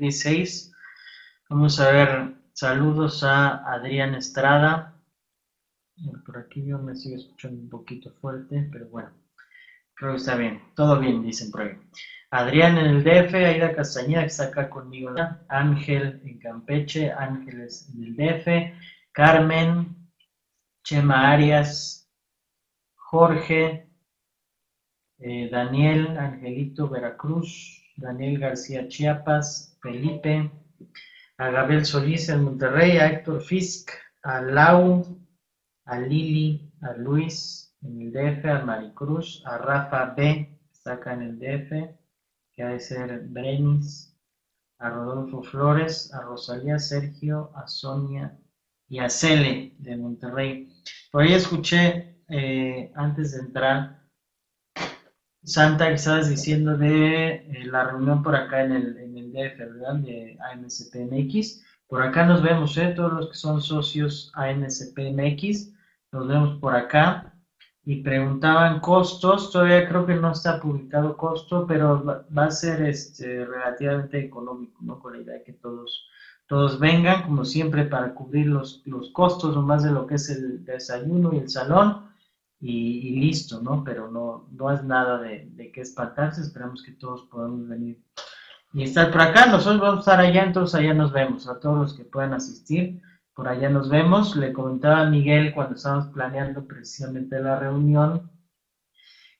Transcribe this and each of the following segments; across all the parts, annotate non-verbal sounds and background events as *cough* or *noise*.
2016. Vamos a ver, saludos a Adrián Estrada. Por aquí yo me sigo escuchando un poquito fuerte, pero bueno, creo que está bien. Todo bien, dicen por ahí. Adrián en el DF, Aida Castañeda que está acá conmigo, Ángel en Campeche, Ángeles en el DF, Carmen, Chema Arias, Jorge, eh, Daniel Angelito Veracruz, Daniel García Chiapas, Felipe, a Gabriel Solís en Monterrey, a Héctor Fisk, a Lau, a Lili, a Luis en el DF, a Maricruz, a Rafa B, que está acá en el DF, que ha de ser Brenis, a Rodolfo Flores, a Rosalía Sergio, a Sonia y a Cele de Monterrey. Por ahí escuché eh, antes de entrar Santa, que estabas diciendo de eh, la reunión por acá en el, DF, ¿verdad? De ANSPMX. Por acá nos vemos, ¿eh? Todos los que son socios ANSPMX, nos vemos por acá. Y preguntaban costos, todavía creo que no está publicado costo, pero va, a ser este, relativamente económico, ¿no? Con la idea de que todos, todos vengan, como siempre, para cubrir los, los costos, o más de lo que es el desayuno y el salón y, listo, ¿no? Pero no, no es nada de, de qué espantarse, esperamos que todos podamos venir y estar por acá. Nosotros vamos a estar allá, entonces allá nos vemos. A todos los que puedan asistir, por allá nos vemos. Le comentaba a Miguel cuando estábamos planeando precisamente la reunión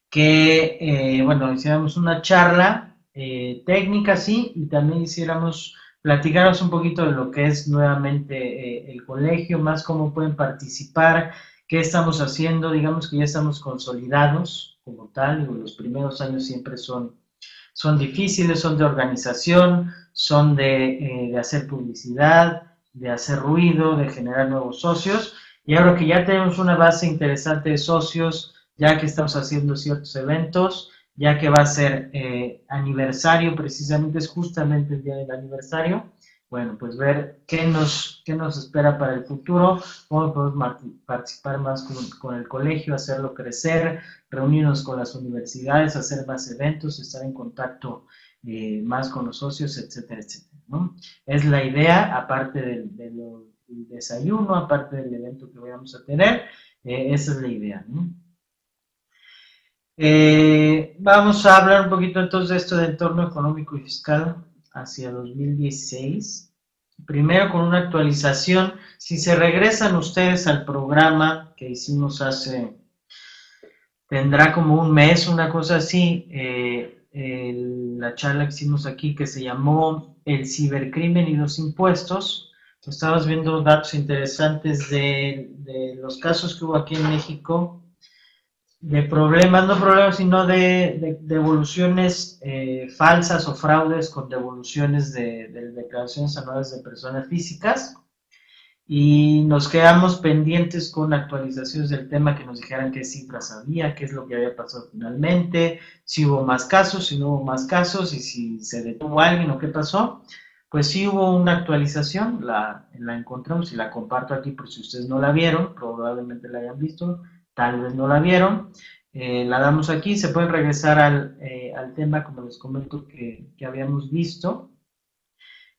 que, eh, bueno, hiciéramos una charla eh, técnica, sí, y también hiciéramos, platicaros un poquito de lo que es nuevamente eh, el colegio, más cómo pueden participar, ¿Qué estamos haciendo? Digamos que ya estamos consolidados como tal. Los primeros años siempre son, son difíciles, son de organización, son de, eh, de hacer publicidad, de hacer ruido, de generar nuevos socios. Y ahora que ya tenemos una base interesante de socios, ya que estamos haciendo ciertos eventos, ya que va a ser eh, aniversario, precisamente es justamente el día del aniversario, bueno, pues ver qué nos, qué nos espera para el futuro, cómo podemos participar más con, el colegio, hacerlo crecer, reunirnos con las universidades, hacer más eventos, estar en contacto eh, más con los socios, etcétera, etcétera. ¿no? Es la idea, aparte del, del, desayuno, aparte del evento que vamos a tener, eh, esa es la idea. Eh, vamos a hablar un poquito entonces de esto de entorno económico y fiscal hacia 2016. Primero con una actualización. Si se regresan ustedes al programa que hicimos hace, tendrá como un mes, una cosa así, eh, la charla que hicimos aquí que se llamó El cibercrimen y los impuestos. Estábamos viendo datos interesantes de los casos que hubo aquí en México de problemas, no problemas, sino de, devoluciones eh, falsas o fraudes con devoluciones de, declaraciones anuales de personas físicas. Y nos quedamos pendientes con actualizaciones del tema que nos dijeran qué cifras había, qué es lo que había pasado finalmente, si hubo más casos, si no hubo más casos, y si se detuvo alguien o qué pasó. Pues sí hubo una actualización, la, la encontramos y la comparto aquí por si ustedes no la vieron, probablemente la hayan visto tal vez no la vieron. Eh, la damos aquí, se pueden regresar al, eh, tema, como les comento, que, habíamos visto.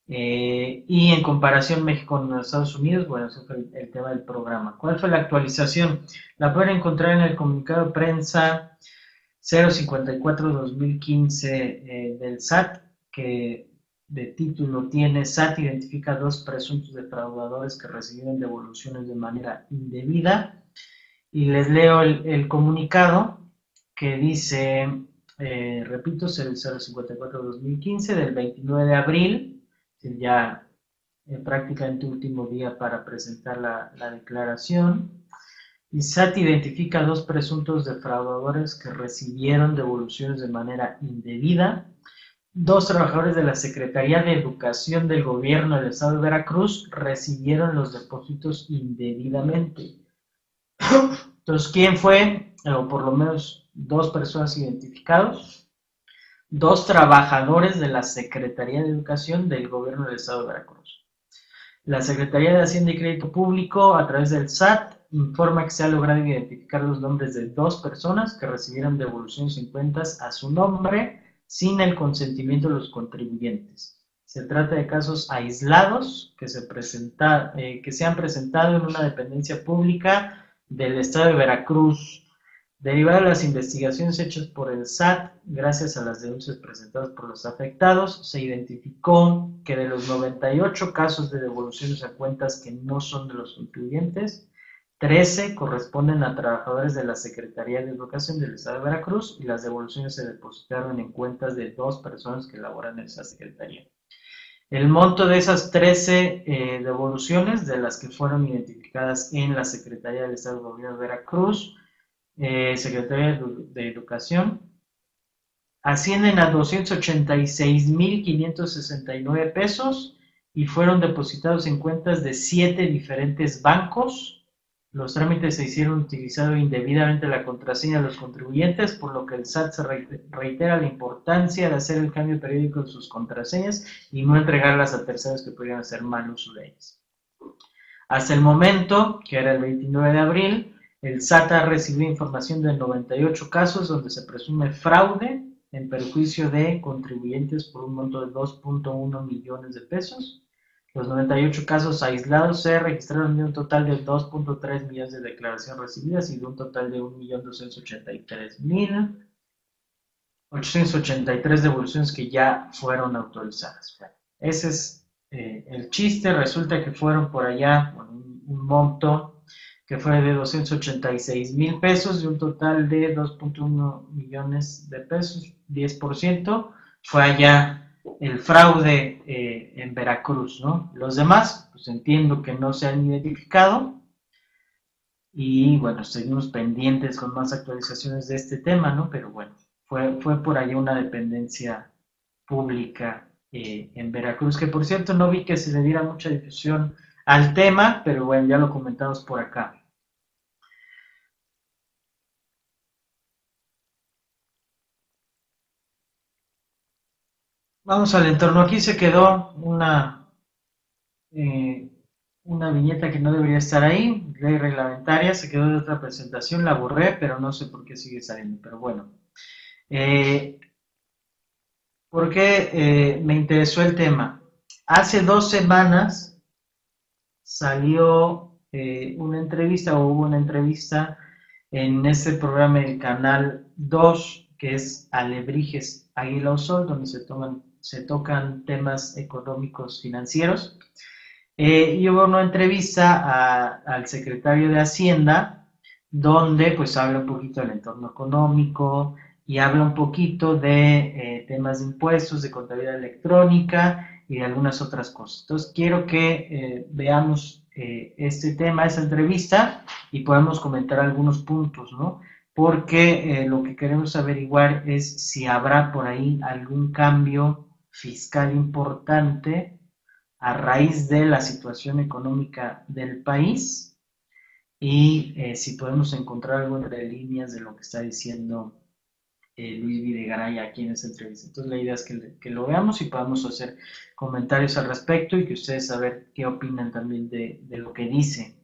Eh, y en comparación México con Estados Unidos, bueno, ese fue el, tema del programa. ¿Cuál fue la actualización? La pueden encontrar en el comunicado de prensa 054-2015 del SAT, que de título tiene SAT identifica dos presuntos defraudadores que recibieron devoluciones de manera indebida y les leo el, comunicado que dice, eh, repito, es el 054-2015 del 29 de abril, ya eh, prácticamente último día para presentar la, la declaración. Y SAT identifica dos presuntos defraudadores que recibieron devoluciones de manera indebida. Dos trabajadores de la Secretaría de Educación del Gobierno del Estado de Veracruz recibieron los depósitos indebidamente. Entonces, ¿quién fue? O por lo menos dos personas identificados, dos trabajadores de la Secretaría de Educación del Gobierno del Estado de Veracruz. La Secretaría de Hacienda y Crédito Público, a través del SAT, informa que se ha logrado identificar los nombres de dos personas que recibieron devoluciones en cuentas a su nombre sin el consentimiento de los contribuyentes. Se trata de casos aislados que se, presenta, eh, que se han presentado en una dependencia pública del Estado de Veracruz. Derivada de las investigaciones hechas por el SAT, gracias a las denuncias presentadas por los afectados, se identificó que de los 98 casos de devoluciones a cuentas que no son de los contribuyentes, 13 corresponden a trabajadores de la Secretaría de Educación del Estado de Veracruz y las devoluciones se depositaron en cuentas de dos personas que laboran en esa secretaría. El monto de esas 13 eh, devoluciones, de las que fueron identificadas en la Secretaría del Estado de Gobierno de Veracruz, eh, Secretaría de Educación, ascienden a 286.569 pesos y fueron depositados en cuentas de siete diferentes bancos los trámites se hicieron utilizando indebidamente la contraseña de los contribuyentes, por lo que el SAT se reitera la importancia de hacer el cambio periódico de sus contraseñas y no entregarlas a terceros que podrían hacer mal uso de ellas. Hasta el momento, que era el 29 de abril, el SAT ha recibido información de 98 casos donde se presume fraude en perjuicio de contribuyentes por un monto de 2.1 millones de pesos los 98 casos aislados se registraron de un total de 2.3 millones de declaraciones recibidas y de un total de 1.283.883 devoluciones que ya fueron autorizadas. Ese es eh, el chiste. Resulta que fueron por allá un, un monto que fue de 286 mil pesos y un total de 2.1 millones de pesos, 10%. Fue allá el fraude eh, en Veracruz, ¿no? Los demás, pues entiendo que no se han identificado y bueno, seguimos pendientes con más actualizaciones de este tema, ¿no? Pero bueno, fue, fue por ahí una dependencia pública eh, en Veracruz, que por cierto no vi que se le diera mucha difusión al tema, pero bueno, ya lo comentamos por acá. Vamos al entorno. Aquí se quedó una, eh, una viñeta que no debería estar ahí, ley reglamentaria, se quedó de otra presentación, la borré, pero no sé por qué sigue saliendo. Pero bueno, eh, ¿por qué eh, me interesó el tema? Hace dos semanas salió una entrevista o hubo una entrevista en este programa del canal 2 que es Alebrijes Águila Sol, donde se toman se tocan temas económicos financieros. Eh, y hubo una entrevista al secretario de Hacienda, donde pues habla un poquito del entorno económico y habla un poquito de eh, temas de impuestos, de contabilidad electrónica y de algunas otras cosas. Entonces quiero que eh, veamos este tema, esa entrevista, y podamos comentar algunos puntos, ¿no? Porque lo que queremos averiguar es si habrá por ahí algún cambio fiscal importante a raíz de la situación económica del país y eh, si podemos encontrar algo entre líneas de lo que está diciendo eh, Luis Videgaray aquí en esta entrevista. Entonces la idea es que, lo veamos y podamos hacer comentarios al respecto y que ustedes saber qué opinan también de, lo que dice.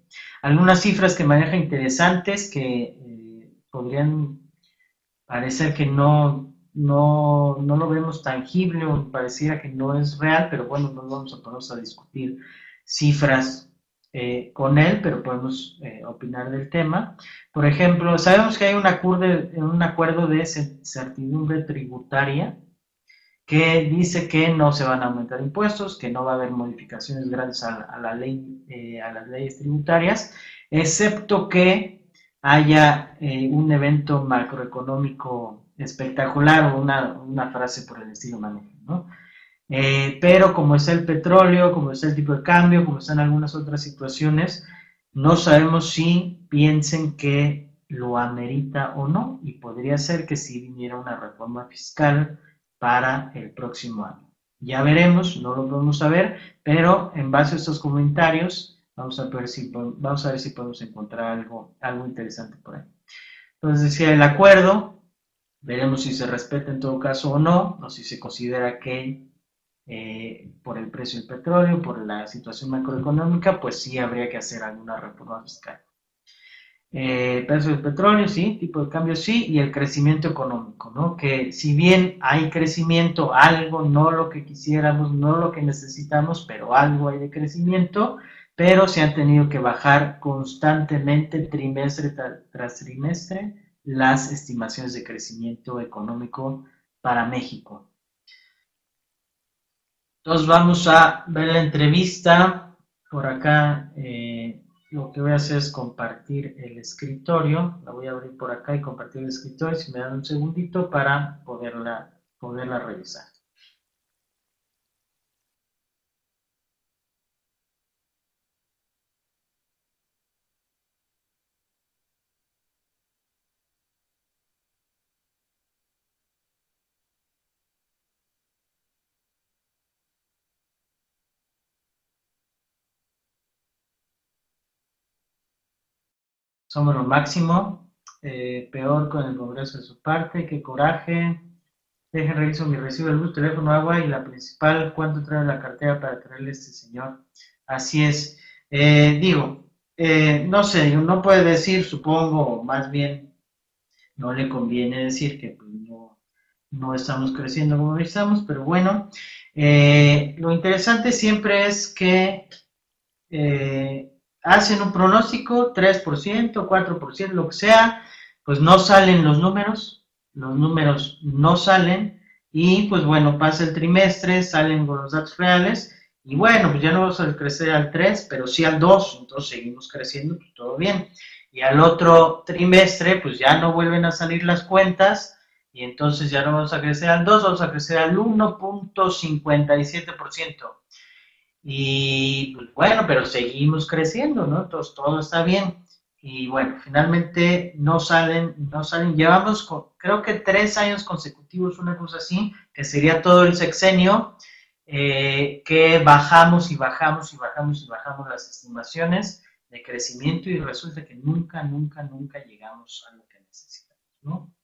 Algunas cifras que maneja interesantes que eh, podrían parecer que no no, no lo vemos tangible o pareciera que no es real, pero bueno, no vamos a ponernos a discutir cifras eh, con él, pero podemos eh, opinar del tema. Por ejemplo, sabemos que hay un acuerdo, un acuerdo de certidumbre tributaria que dice que no se van a aumentar impuestos, que no va a haber modificaciones grandes a, la ley, eh, a las leyes tributarias, excepto que haya un evento macroeconómico espectacular o una, frase por el estilo ¿no? Eh, pero como es el petróleo, como es el tipo de cambio, como están algunas otras situaciones, no sabemos si piensen que lo amerita o no, y podría ser que si viniera una reforma fiscal para el próximo año. Ya veremos, no lo podemos saber, pero en base a estos comentarios, vamos a ver si, vamos a ver si podemos encontrar algo, algo interesante por ahí. Entonces decía el acuerdo, Veremos si se respeta en todo caso o no, o si se considera que eh, por el precio del petróleo, por la situación macroeconómica, pues sí habría que hacer alguna reforma fiscal. eh, precio del petróleo, sí, tipo de cambio, sí, y el crecimiento económico, ¿no? Que si bien hay crecimiento, algo, no lo que quisiéramos, no lo que necesitamos, pero algo hay de crecimiento, pero se han tenido que bajar constantemente trimestre tras trimestre las estimaciones de crecimiento económico para México. Entonces vamos a ver la entrevista por acá. Eh, lo que voy a hacer es compartir el escritorio. La voy a abrir por acá y compartir el escritorio. Si me dan un segundito para poderla, poderla revisar. Somos lo máximo, eh, peor con el Congreso de su parte, qué coraje, dejen reviso mi recibo de luz, teléfono, agua y la principal, ¿cuánto trae la cartera para traerle a este señor? Así es. Eh, digo, eh, no sé, no puede decir, supongo, más bien no le conviene decir que pues, no, no, estamos creciendo como estamos, pero bueno, lo interesante siempre es que hacen un pronóstico, 3%, 4%, lo que sea, pues no salen los números, los números no salen y pues bueno, pasa el trimestre, salen con los datos reales y bueno, pues ya no vamos a crecer al 3, pero sí al 2, entonces seguimos creciendo, pues todo bien. Y al otro trimestre, pues ya no vuelven a salir las cuentas y entonces ya no vamos a crecer al 2, vamos a crecer al 1.57%. Y pues, bueno, pero seguimos creciendo, ¿no? Todo está bien. Y bueno, finalmente no salen, no salen. Llevamos creo que tres años consecutivos, una cosa así, que sería todo el sexenio, eh, que bajamos y bajamos y bajamos y bajamos las estimaciones de crecimiento y resulta que nunca, nunca, nunca llegamos a lo que necesitamos, ¿no?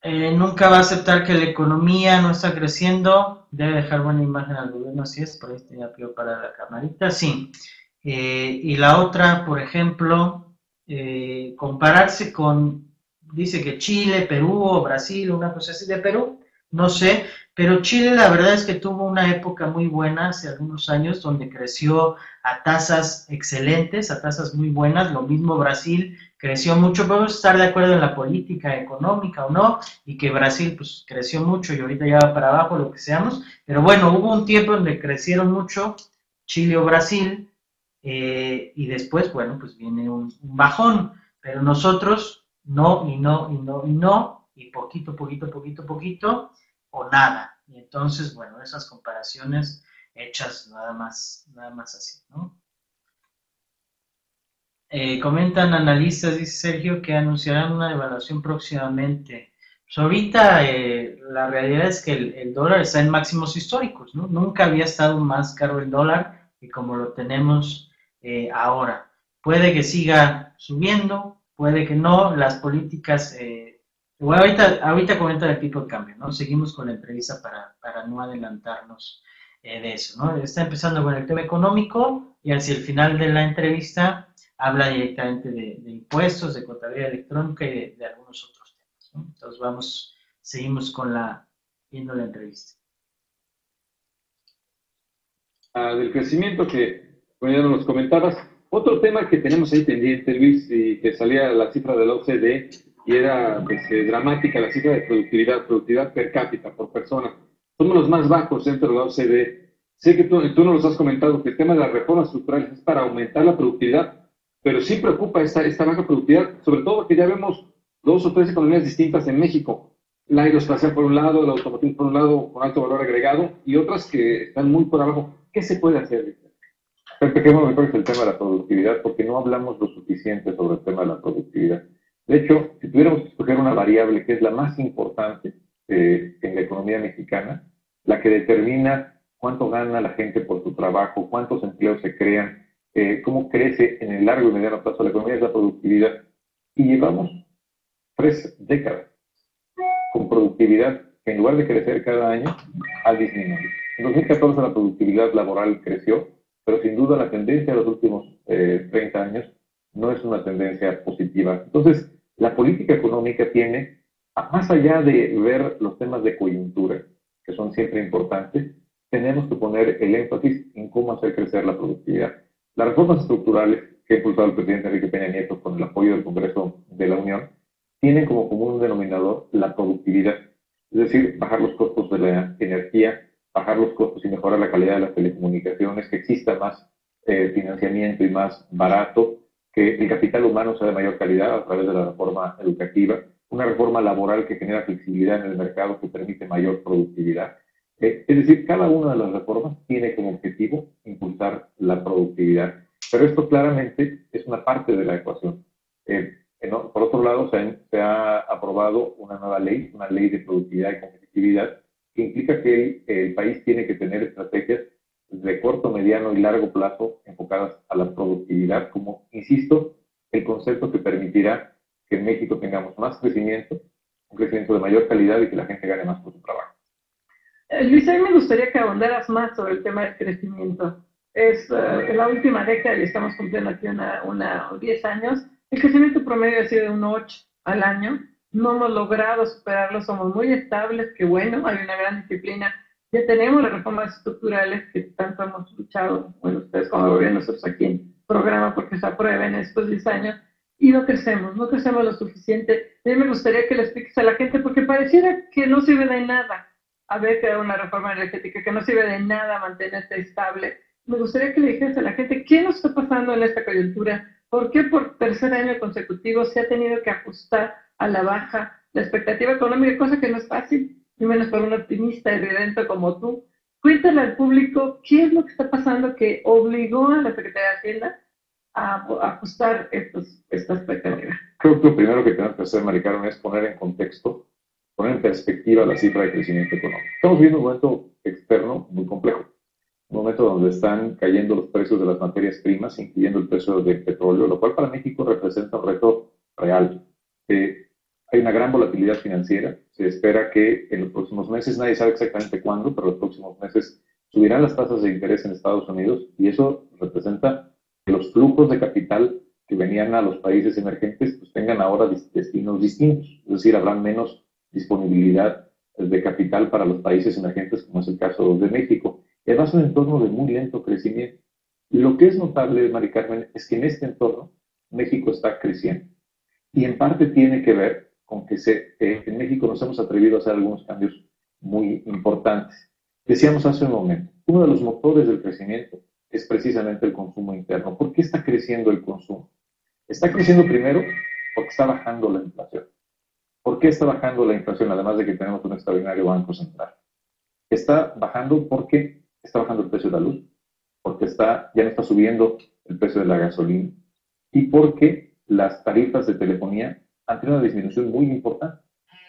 Eh, nunca va a aceptar que la economía no está creciendo, debe dejar buena imagen al gobierno, así es, por ahí tenía pido para la camarita, sí. Eh, y la otra, por ejemplo, eh, compararse con, dice que Chile, Perú o Brasil, una cosa así de Perú, no sé, pero Chile la verdad es que tuvo una época muy buena hace algunos años donde creció a tasas excelentes, a tasas muy buenas, lo mismo Brasil creció mucho, podemos estar de acuerdo en la política económica o no, y que Brasil pues creció mucho y ahorita ya va para abajo, lo que seamos, pero bueno, hubo un tiempo donde crecieron mucho Chile o Brasil, eh, y después, bueno, pues viene un, bajón, pero nosotros no, y no, y no, y no, y poquito, poquito, poquito, poquito, nada. Y entonces, bueno, esas comparaciones hechas nada más, nada más así, ¿no? Eh, comentan analistas, dice Sergio, que anunciarán una devaluación próximamente. Pues ahorita eh, la realidad es que el, dólar está en máximos históricos, ¿no? Nunca había estado más caro el dólar que como lo tenemos eh, ahora. Puede que siga subiendo, puede que no, las políticas... bueno, ahorita, ahorita comenta el tipo de cambio, ¿no? Seguimos con la entrevista para, para no adelantarnos de eso, ¿no? Está empezando con el tema económico y hacia el final de la entrevista habla directamente de, impuestos, de contabilidad electrónica y de, algunos otros temas. Entonces vamos, seguimos con la, viendo la entrevista. Ah, del crecimiento que, bueno, ya nos comentabas, otro tema que tenemos ahí pendiente, Luis, y que salía la cifra de la OCDE y era pues, eh, dramática la cifra de productividad, productividad per cápita por persona. Somos los más bajos dentro de la OCDE. Sé que tú, tú nos has comentado que el tema de las reformas estructurales es para aumentar la productividad, pero sí preocupa esta, esta baja productividad, sobre todo porque ya vemos dos o tres economías distintas en México. La aeroespacial por un lado, la automotriz por un lado, con alto valor agregado, y otras que están muy por abajo. ¿Qué se puede hacer? Empecemos mejor el tema de la productividad, porque no hablamos lo suficiente sobre el tema de la productividad. De hecho, si tuviéramos que escoger una variable que es la más importante eh, en la economía mexicana, la que determina cuánto gana la gente por su trabajo, cuántos empleos se crean, eh, cómo crece en el largo y mediano plazo la economía es la productividad. Y llevamos tres décadas con productividad que en lugar de crecer cada año, ha disminuido. En 2014 la productividad laboral creció, pero sin duda la tendencia de los últimos 30 eh, años no es una tendencia positiva. Entonces, la política económica tiene, más allá de ver los temas de coyuntura, que son siempre importantes, tenemos que poner el énfasis en cómo hacer crecer la productividad. Las reformas estructurales que ha impulsado el presidente Enrique Peña Nieto con el apoyo del Congreso de la Unión tienen como común denominador la productividad, es decir, bajar los costos de la energía, bajar los costos y mejorar la calidad de las telecomunicaciones, que exista más eh, financiamiento y más barato, que el capital humano sea de mayor calidad a través de la reforma educativa, una reforma laboral que genera flexibilidad en el mercado que permite mayor productividad. Eh, es decir, cada una de las reformas tiene como objetivo impulsar la productividad, pero esto claramente es una parte de la ecuación. Eh, por otro lado, se se ha, aprobado una nueva ley, una ley de productividad y competitividad, que implica que el, país tiene que tener estrategias de corto, mediano y largo plazo enfocadas a la productividad, como, insisto, el concepto que permitirá que en México tengamos más crecimiento, un crecimiento de mayor calidad y que la gente gane más por su trabajo. Eh, Luis, a mí me gustaría que abundaras más sobre el tema del crecimiento. Es uh, en la última década, y estamos cumpliendo aquí una, una 10 años, el crecimiento promedio ha sido de un 8 al año, no hemos logrado superarlo, somos muy estables, que bueno, hay una gran disciplina. Ya tenemos las reformas estructurales que tanto hemos luchado, bueno, ustedes como gobierno, nosotros aquí en programa, porque se aprueben estos 10 años, y no crecemos, no crecemos lo suficiente. A mí me gustaría que le expliques a la gente, porque pareciera que no sirve de nada haber creado una reforma energética, que no sirve de nada mantenerse estable. Me gustaría que le dijeras a la gente qué nos está pasando en esta coyuntura, por qué por tercer año consecutivo se ha tenido que ajustar a la baja la expectativa económica, cosa que no es fácil, ni menos para un optimista evidente como tú. Cuéntale al público qué es lo que está pasando que obligó a la Secretaría de Hacienda a, ajustar estos, esta expectativa. Creo que lo primero que tenemos que hacer, Maricarmen, es poner en contexto, poner en perspectiva la cifra de crecimiento económico. Estamos viviendo un momento externo muy complejo, un momento donde están cayendo los precios de las materias primas, incluyendo el precio del petróleo, lo cual para México representa un reto real. Eh, hay una gran volatilidad financiera. Se espera que en los próximos meses, nadie sabe exactamente cuándo, pero los próximos meses subirán las tasas de interés en Estados Unidos y eso representa que los flujos de capital que venían a los países emergentes pues tengan ahora destinos distintos. Es decir, habrá menos disponibilidad de capital para los países emergentes, como es el caso de México. Y además un entorno de muy lento crecimiento. Lo que es notable, Mari Carmen, es que en este entorno México está creciendo. Y en parte tiene que ver con que se, en México nos hemos atrevido a hacer algunos cambios muy importantes. Decíamos hace un momento, uno de los motores del crecimiento es precisamente el consumo interno. ¿Por qué está creciendo el consumo? Está creciendo primero porque está bajando la inflación. ¿Por qué está bajando la inflación? Además de que tenemos un extraordinario banco central. Está bajando porque está bajando el precio de la luz, porque está, ya no está subiendo el precio de la gasolina y porque las tarifas de telefonía han tenido una disminución muy importante.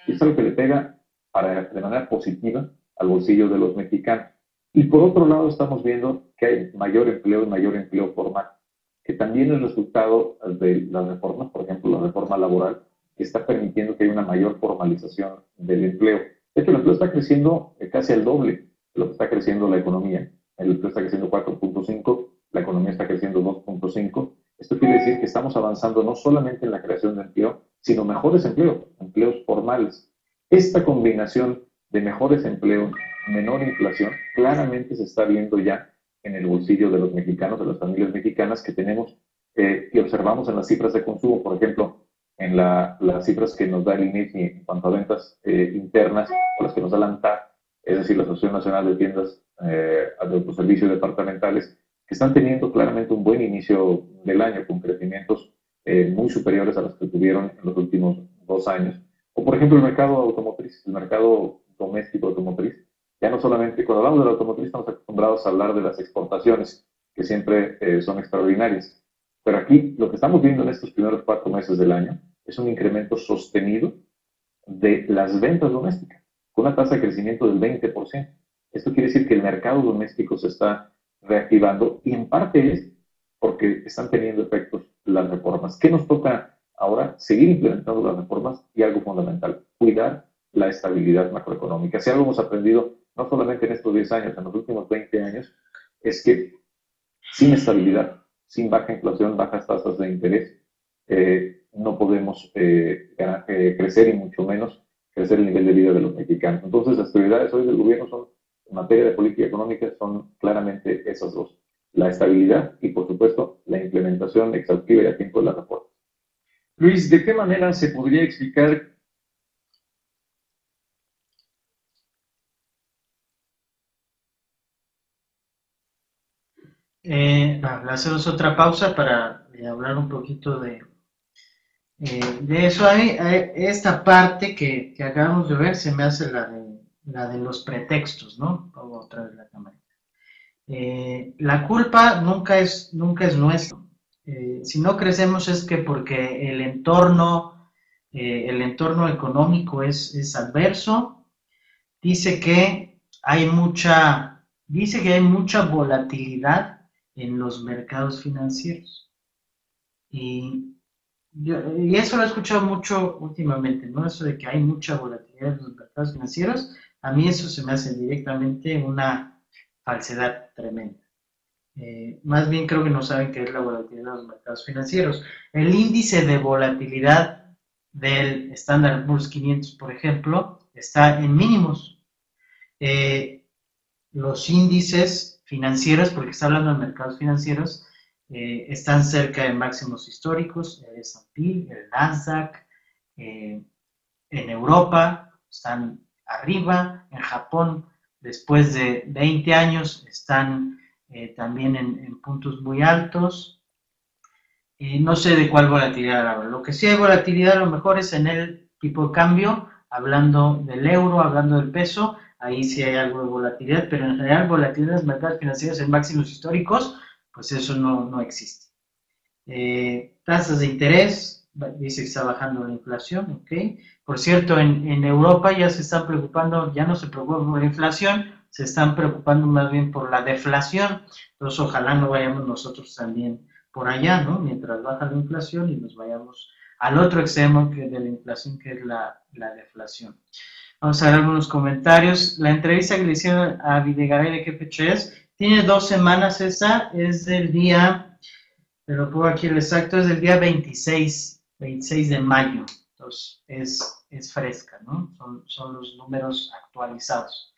Y es algo que le pega para, de manera positiva al bolsillo de los mexicanos. Y por otro lado, estamos viendo que hay mayor empleo y mayor empleo formal, que también es resultado de las reformas, por ejemplo, la reforma laboral, que está permitiendo que haya una mayor formalización del empleo. De hecho, el empleo está creciendo eh, casi al doble de lo que está creciendo la economía. El empleo está creciendo 4.5, la economía está creciendo 2.5. Esto quiere decir que estamos avanzando no solamente en la creación de empleo, sino mejores empleos, empleos formales. Esta combinación de mejores empleos, menor inflación, claramente se está viendo ya en el bolsillo de los mexicanos, de las familias mexicanas que tenemos eh, y observamos en las cifras de consumo, por ejemplo, en las cifras que nos da el INEGI en cuanto a ventas eh, internas, o las que nos da la ANTAD, es decir, la Asociación Nacional de Tiendas eh, de Autoservicios Departamentales, que están teniendo claramente un buen inicio del año con crecimientos eh, muy superiores a las que tuvieron en los últimos dos años. O por ejemplo el mercado automotriz, el mercado doméstico automotriz. Ya no solamente, cuando hablamos del automotriz estamos acostumbrados a hablar de las exportaciones, que siempre eh, son extraordinarias. Pero aquí lo que estamos viendo en estos primeros cuatro meses del año es un incremento sostenido de las ventas domésticas, con una tasa de crecimiento del 20%. Esto quiere decir que el mercado doméstico se está reactivando y en parte es porque están teniendo efectos las reformas. ¿Qué nos toca ahora? Seguir implementando las reformas y algo fundamental, cuidar la estabilidad macroeconómica. Si algo hemos aprendido, no solamente en estos 10 años, en los últimos 20 años, es que sin estabilidad, sin baja inflación, bajas tasas de interés, eh, no podemos eh, eh, crecer y mucho menos crecer el nivel de vida de los mexicanos. Entonces, las prioridades hoy del gobierno son, en materia de política económica, son claramente esas dos. La estabilidad y, por supuesto, la implementación exhaustiva y a tiempo de la reforma. Luis, ¿de qué manera se podría explicar Eh, hacemos otra pausa para eh, hablar un poquito de, eh, eso. Esta parte que, acabamos de ver se me hace la de, la de los pretextos, ¿no? Pongo otra vez la cámara. Eh, la culpa nunca es, nunca es nuestra. si no crecemos es que porque el entorno, el entorno económico es, es adverso, dice que hay mucha, dice que hay mucha volatilidad en los mercados financieros. Y eso lo he escuchado mucho últimamente, ¿no? Eso de que hay mucha volatilidad en los mercados financieros, a mí eso se me hace directamente una falsedad tremenda. Eh, más bien creo que no saben qué es la volatilidad de los mercados financieros. El índice de volatilidad del Standard Poor's 500, por ejemplo, está en mínimos. Eh, los índices financieras, porque está hablando de mercados financieros, eh, están cerca de máximos históricos, el S&P, el Nasdaq, en Europa están arriba, en Japón después de 20 años están eh, también en, puntos muy altos. no sé de cuál volatilidad hablo. Lo que sí hay volatilidad a lo mejor es en el tipo de cambio, hablando del euro, hablando del peso, ahí sí hay algo de volatilidad, pero en general volatilidad en los mercados financieros en máximos históricos, pues eso no, no existe. Eh, tasas de interés, dice que está bajando la inflación, ¿ok? Por cierto, en, en, Europa ya se están preocupando, ya no se preocupan por la inflación, se están preocupando más bien por la deflación, entonces ojalá no vayamos nosotros también por allá, ¿no? Mientras baja la inflación y nos vayamos al otro extremo que de la inflación, que es la, la deflación. Vamos a ver algunos comentarios. La entrevista que le hicieron a Videgaray de qué fecha es. Tiene dos semanas esa, es del día, pero pongo aquí el exacto, es del día 26, 26 de mayo. Entonces, es, es fresca, ¿no? Son, son los números actualizados.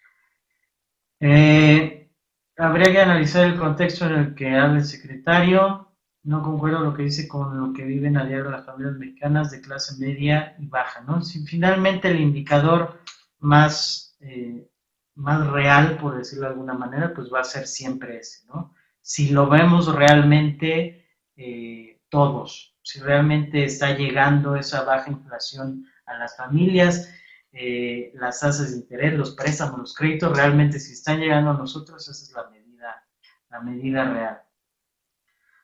Eh, habría que analizar el contexto en el que habla el secretario. No concuerdo lo que dice con lo que viven a diario las familias mexicanas de clase media y baja, ¿no? Si finalmente el indicador más, eh, más real, por decirlo de alguna manera, pues va a ser siempre ese, ¿no? Si lo vemos realmente eh, todos, si realmente está llegando esa baja inflación a las familias, eh, las tasas de interés, los préstamos, los créditos, realmente si están llegando a nosotros, esa es la medida, la medida real.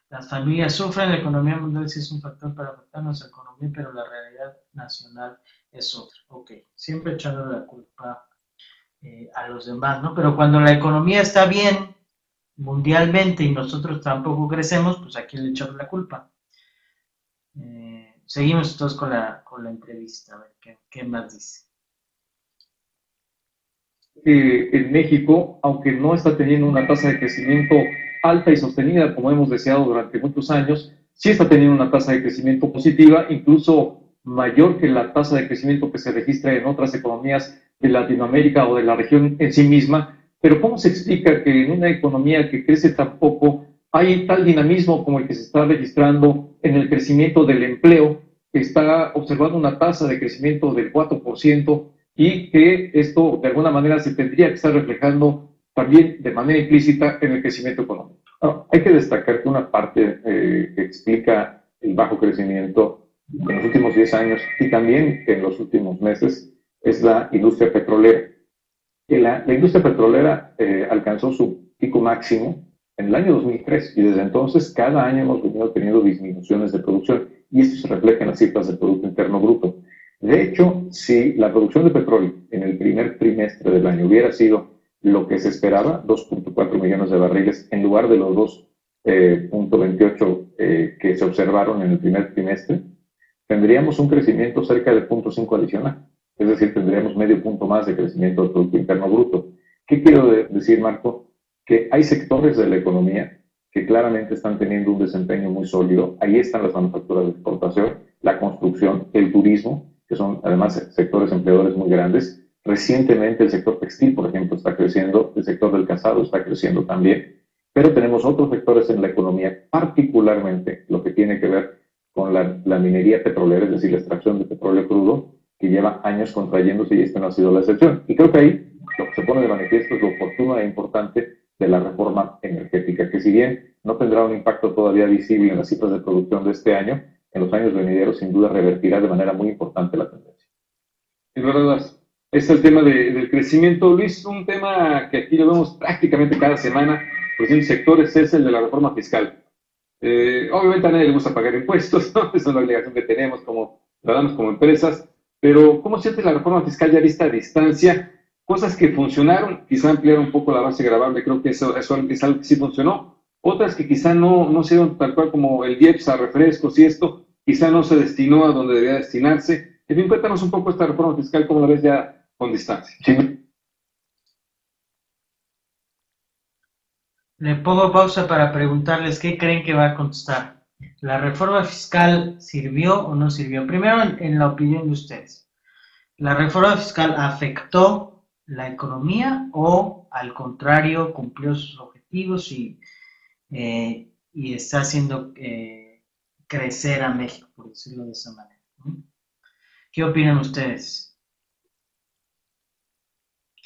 Las familias sufren, la economía mundial sí es un factor para afectar nuestra economía, pero la realidad nacional es otra. Ok, siempre echando la culpa eh, a los demás, ¿no? Pero cuando la economía está bien mundialmente y nosotros tampoco crecemos, pues a quién le echamos la culpa. Eh, seguimos entonces con la, con la entrevista, a ver qué, más dice. En México, aunque no está teniendo una tasa de crecimiento alta y sostenida como hemos deseado durante muchos años, sí está teniendo una tasa de crecimiento positiva, incluso mayor que la tasa de crecimiento que se registra en otras economías de Latinoamérica o de la región en sí misma. Pero ¿cómo se explica que en una economía que crece tan poco hay tal dinamismo como el que se está registrando en el crecimiento del empleo, que está observando una tasa de crecimiento del 4% y que esto de alguna manera se tendría que estar reflejando también de manera implícita en el crecimiento económico? hay que destacar que una parte eh, que explica el bajo crecimiento en los últimos 10 años y también en los últimos meses es la industria petrolera. La, la industria petrolera eh, alcanzó su pico máximo en el año 2003 y desde entonces cada año hemos venido teniendo disminuciones de producción y esto se refleja en las cifras del Producto Interno Bruto. De hecho, si la producción de petróleo en el primer trimestre del año hubiera sido lo que se esperaba, 2.4 millones de barriles, en lugar de los 2.28 eh, que se observaron en el primer trimestre, tendríamos un crecimiento cerca de 0.5 adicional. Es decir, tendríamos medio punto más de crecimiento del Producto Interno Bruto. ¿Qué quiero decir, Marco? Que hay sectores de la economía que claramente están teniendo un desempeño muy sólido. Ahí están las manufacturas de exportación, la construcción, el turismo, que son además sectores empleadores muy grandes. Recientemente el sector textil, por ejemplo, está creciendo, el sector del calzado está creciendo también, pero tenemos otros sectores en la economía, particularmente lo que tiene que ver con la, la minería petrolera, es decir, la extracción de petróleo crudo, que lleva años contrayéndose y esta no ha sido la excepción. Y creo que ahí lo que se pone de manifiesto es lo oportuno e importante de la reforma energética, que si bien no tendrá un impacto todavía visible en las cifras de producción de este año, en los años venideros sin duda revertirá de manera muy importante la tendencia. Es verdad, este es el tema del crecimiento. Luis, un tema que aquí lo vemos prácticamente cada semana por distintos sectores es el de la reforma fiscal. Eh, obviamente a nadie le gusta pagar impuestos, *laughs* ¿no? es una obligación que tenemos como ciudadanos, como empresas, pero ¿cómo sientes la reforma fiscal ya vista a distancia? Cosas que funcionaron, quizá ampliar un poco la base grabable, creo que eso, eso es algo que sí funcionó. Otras que quizá no, no dieron tal cual como el IEPS a refrescos y esto, quizá no se destinó a donde debía destinarse. En fin, cuéntanos un poco esta reforma fiscal, ¿cómo la ves ya con distancia? Sí. Le pongo pausa para preguntarles qué creen que va a contestar. ¿La reforma fiscal sirvió o no sirvió? Primero, en, la opinión de ustedes. ¿La reforma fiscal afectó la economía o al contrario cumplió sus objetivos y, eh, y está haciendo eh, crecer a México, por decirlo de esa manera? ¿Qué opinan ustedes?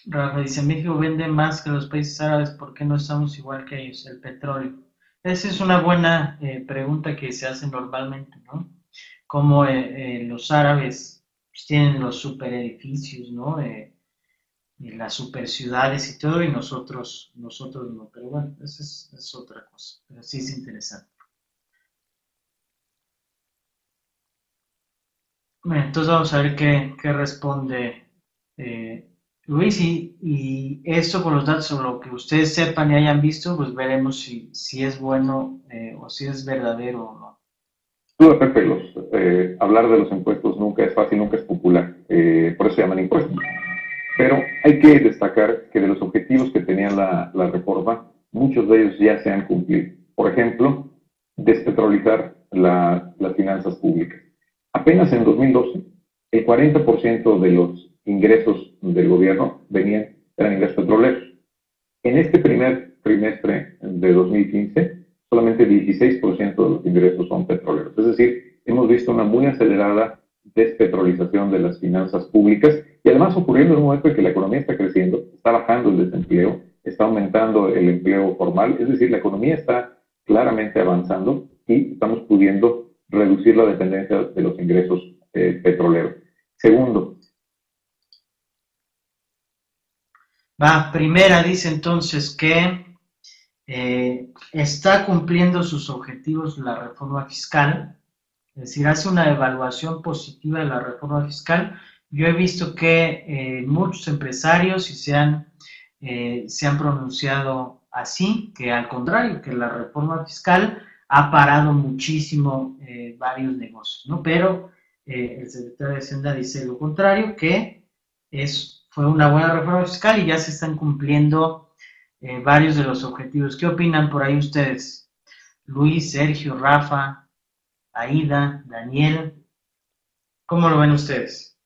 Rafa dice, México vende más que los países árabes, ¿por qué no estamos igual que ellos? El petróleo. Esa es una buena eh, pregunta que se hace normalmente, ¿no? Como los árabes pues, tienen los super edificios, ¿no? Las super ciudades y todo, y nosotros, nosotros no. Pero bueno, esa es, otra cosa. Pero sí es interesante. Bueno, entonces vamos a ver qué, qué responde Luis, y, y esto con los datos o lo que ustedes sepan y hayan visto, pues veremos si, si es bueno eh, o si es verdadero o no. Duda, Pepe, los, eh, hablar de los impuestos nunca es fácil, nunca es popular, eh, por eso se llaman impuestos. Pero hay que destacar que de los objetivos que tenía la, la reforma, muchos de ellos ya se han cumplido. Por ejemplo, despetrolizar la, las finanzas públicas. Apenas en 2012, el 40% de los ingresos del gobierno venían, eran ingresos petroleros. En este primer trimestre de 2015, solamente 16% de los ingresos son petroleros. Es decir, hemos visto una muy acelerada despetrolización de las finanzas públicas y además ocurriendo en un momento en que la economía está creciendo, está bajando el desempleo, está aumentando el empleo formal, es decir, la economía está claramente avanzando y estamos pudiendo reducir la dependencia de los ingresos eh, petroleros. Segundo, Va, primera dice entonces que eh, está cumpliendo sus objetivos la reforma fiscal, es decir, hace una evaluación positiva de la reforma fiscal. Yo he visto que eh, muchos empresarios se han, eh, se han pronunciado así, que al contrario, que la reforma fiscal ha parado muchísimo varios negocios, ¿no? Pero el secretario de Hacienda dice lo contrario, que es fue una buena reforma fiscal y ya se están cumpliendo eh, varios de los objetivos. ¿Qué opinan por ahí ustedes? Luis, Sergio, Rafa, Aida, Daniel. ¿Cómo lo ven ustedes?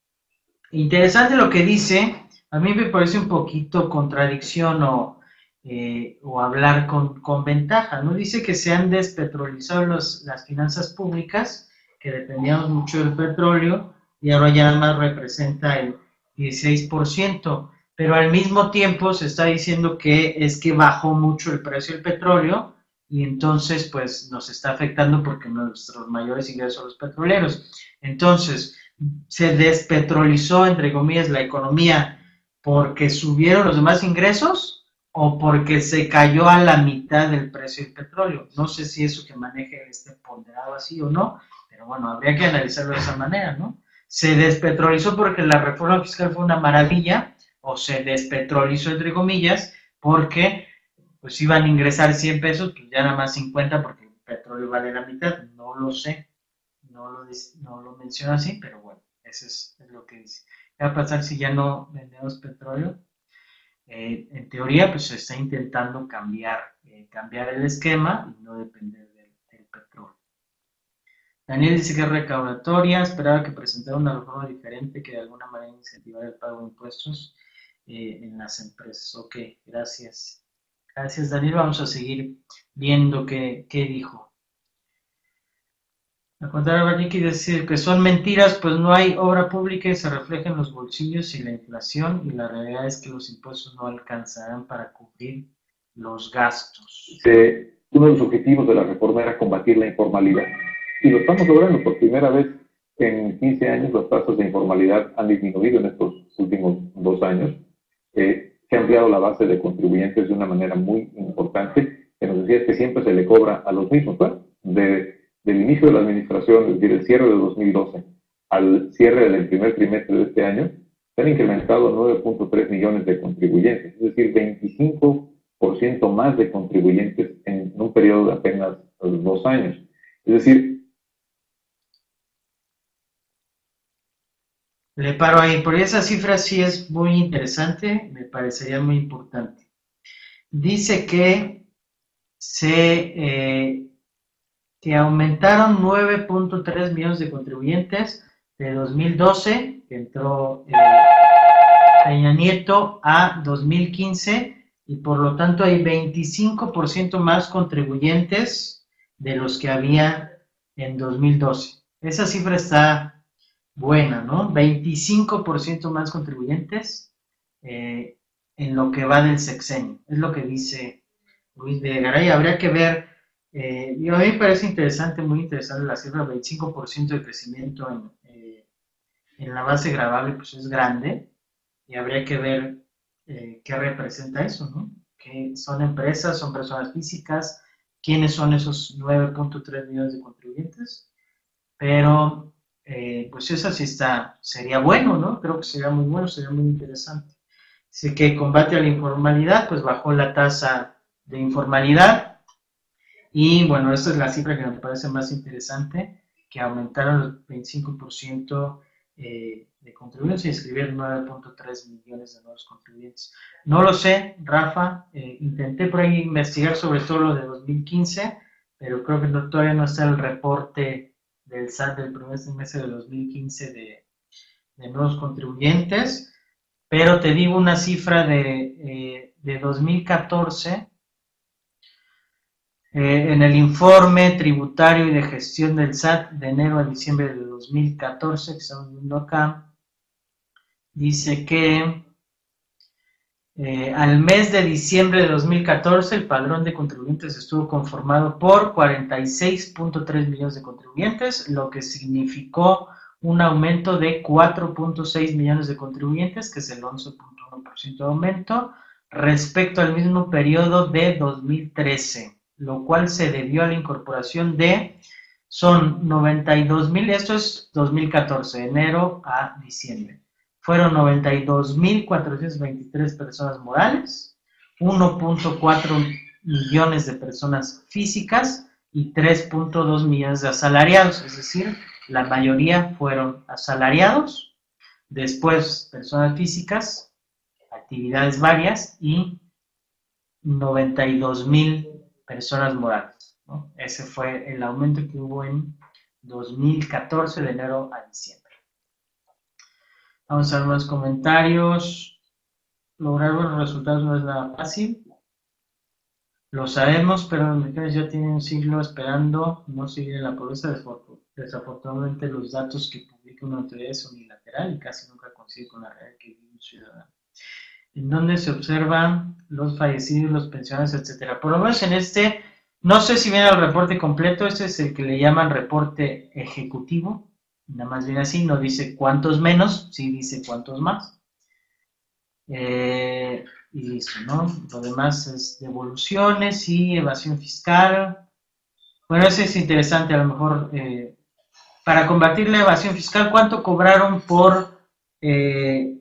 Interesante lo que dice. A mí me parece un poquito contradicción o, eh, hablar con, ventaja. ¿no? Dice que se han despetrolizado las finanzas públicas, que dependíamos mucho del petróleo, y ahora ya nada más representa el 16%, pero al mismo tiempo se está diciendo que es que bajó mucho el precio del petróleo y entonces pues nos está afectando porque nuestros mayores ingresos son los petroleros. Entonces, se despetrolizó, entre comillas, la economía porque subieron los demás ingresos o porque se cayó a la mitad del precio del petróleo. No sé si eso que maneje este ponderado así o no, pero bueno, habría que analizarlo de esa manera, ¿no? se despetrolizó porque la reforma fiscal fue una maravilla, o se despetrolizó entre comillas, porque pues iban a ingresar 100 pesos, pues ya nada más 50 porque el petróleo vale la mitad, no lo sé, no lo, no menciona así, pero bueno, eso es, lo que dice. ¿Qué va a pasar si ya no vendemos petróleo? Eh, en teoría, pues se está intentando cambiar, eh, cambiar el esquema y no depender del, petróleo. Daniel dice que es recaudatoria, esperaba que presentara una reforma diferente que de alguna manera incentivara el pago de impuestos eh, en las empresas. Ok, gracias. Gracias Daniel, vamos a seguir viendo qué, qué dijo. A contrario, quiere decir que son mentiras, pues no hay obra pública y se refleja en los bolsillos y la inflación, y la realidad es que los impuestos no alcanzarán para cubrir los gastos. uno de los objetivos de la reforma era combatir la informalidad, y lo estamos logrando por primera vez en 15 años, las tasas de informalidad han disminuido en estos últimos dos años. Eh, se ha ampliado la base de contribuyentes de una manera muy importante, que nos decía que siempre se le cobra a los mismos. Bueno, de del inicio de la administración, es decir, el cierre de 2012 al cierre del primer trimestre de este año, se han incrementado 9.3 millones de contribuyentes, es decir, 25% más de contribuyentes en un periodo de apenas dos años. Es decir, Le paro ahí, por esa cifra sí es muy interesante, me parecería muy importante. Dice que se eh, aumentaron 9.3 millones de contribuyentes de 2012, que entró eh, Peña Nieto, a 2015, y por lo tanto hay 25% más contribuyentes de los que había en 2012. Esa cifra está buena, ¿no? 25% más contribuyentes eh, en lo que va del sexenio. Es lo que dice Luis de Garay. Habría que ver eh, y a mí me parece interesante, muy interesante la cifra, 25% de crecimiento en, eh, en, la base grabable, pues es grande, y habría que ver eh, qué representa eso, ¿no? Que son empresas, son personas físicas, quiénes son esos 9.3 millones de contribuyentes, pero pues eso sí está, sería bueno, ¿no? Creo que sería muy bueno, sería muy interesante. Así que combate a la informalidad, pues bajó la tasa de informalidad, y bueno, esta es la cifra que me parece más interesante, que aumentaron el 25% eh, de contribuyentes y escribieron 9.3 millones de nuevos contribuyentes. No lo sé, Rafa, eh, intenté por ahí investigar sobre todo lo de 2015, pero creo que todavía no está el reporte del SAT del primer semestre de 2015 de, nuevos contribuyentes, pero te digo una cifra de, eh, de 2014 eh, en el informe tributario y de gestión del SAT de enero a diciembre de 2014, que estamos viendo acá, dice que eh, al mes de diciembre de 2014 el padrón de contribuyentes estuvo conformado por 46.3 millones de contribuyentes, lo que significó un aumento de 4.6 millones de contribuyentes, que es el 11.1% de aumento, respecto al mismo periodo de 2013 lo cual se debió a la incorporación de, son 92 mil, esto es 2014, enero a diciembre. Fueron 92.423 personas morales, 1.4 millones de personas físicas y 3.2 millones de asalariados, es decir, la mayoría fueron asalariados, después personas físicas, actividades varias y 92 mil personas morales. Ese fue el aumento que hubo en 2014, de enero a diciembre. Vamos a ver los comentarios. Lograr buenos resultados no es nada fácil. Lo sabemos, pero los mexicanos ya tienen un siglo esperando no seguir en la pobreza. Desafortunadamente, los datos que publica una autoridad son unilateral y casi nunca coinciden con la realidad que vive un ciudadano en donde se observan los fallecidos, los pensionados, etcétera. Por lo menos en este, no sé si viene el reporte completo, este es el que le llaman reporte ejecutivo, nada más viene así, no dice cuántos menos, sí dice cuántos más. Eh, y listo, ¿no? Lo demás es devoluciones y evasión fiscal. Bueno, ese es interesante, a lo mejor, eh, para combatir la evasión fiscal, ¿cuánto cobraron por eh,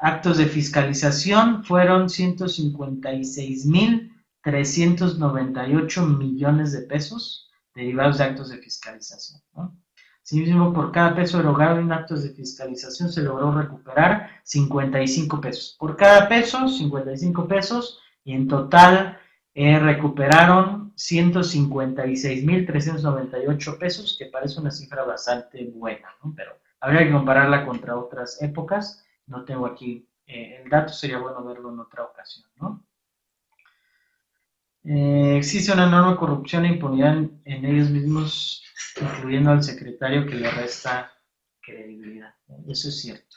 actos de fiscalización fueron 156.398 millones de pesos derivados de actos de fiscalización. ¿no? Asimismo, por cada peso erogado en actos de fiscalización se logró recuperar 55 pesos. Por cada peso, 55 pesos, y en total eh, recuperaron 156.398 pesos, que parece una cifra bastante buena, ¿no? Pero habría que compararla contra otras épocas. No tengo aquí eh, el dato, sería bueno verlo en otra ocasión, ¿no? Eh, existe una enorme corrupción e impunidad en, ellos mismos, incluyendo al secretario que le resta credibilidad. Eso es cierto.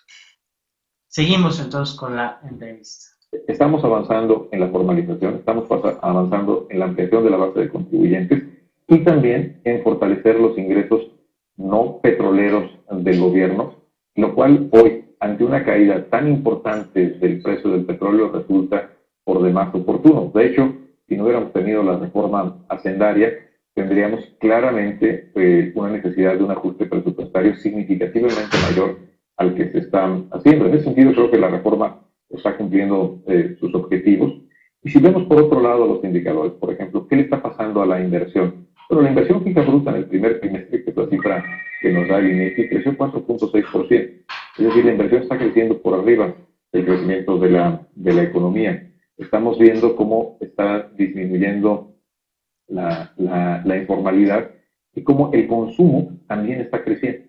Seguimos entonces con la entrevista. Estamos avanzando en la formalización, estamos avanzando en la ampliación de la base de contribuyentes y también en fortalecer los ingresos no petroleros del gobierno, lo cual hoy, ante una caída tan importante del precio del petróleo, resulta por demás oportuno. De hecho, si no hubiéramos tenido la reforma hacendaria, tendríamos claramente eh, una necesidad de un ajuste presupuestario significativamente mayor al que se están haciendo. En ese sentido, creo que la reforma está cumpliendo eh, sus objetivos. Y si vemos por otro lado los indicadores, por ejemplo, ¿qué le está pasando a la inversión? Bueno, la inversión fija bruta en el primer trimestre, que es la cifra que nos da el INEGI, creció 4.6%. Es decir, la inversión está creciendo por arriba del crecimiento de la, de la economía estamos viendo cómo está disminuyendo la, la, informalidad y cómo el consumo también está creciendo.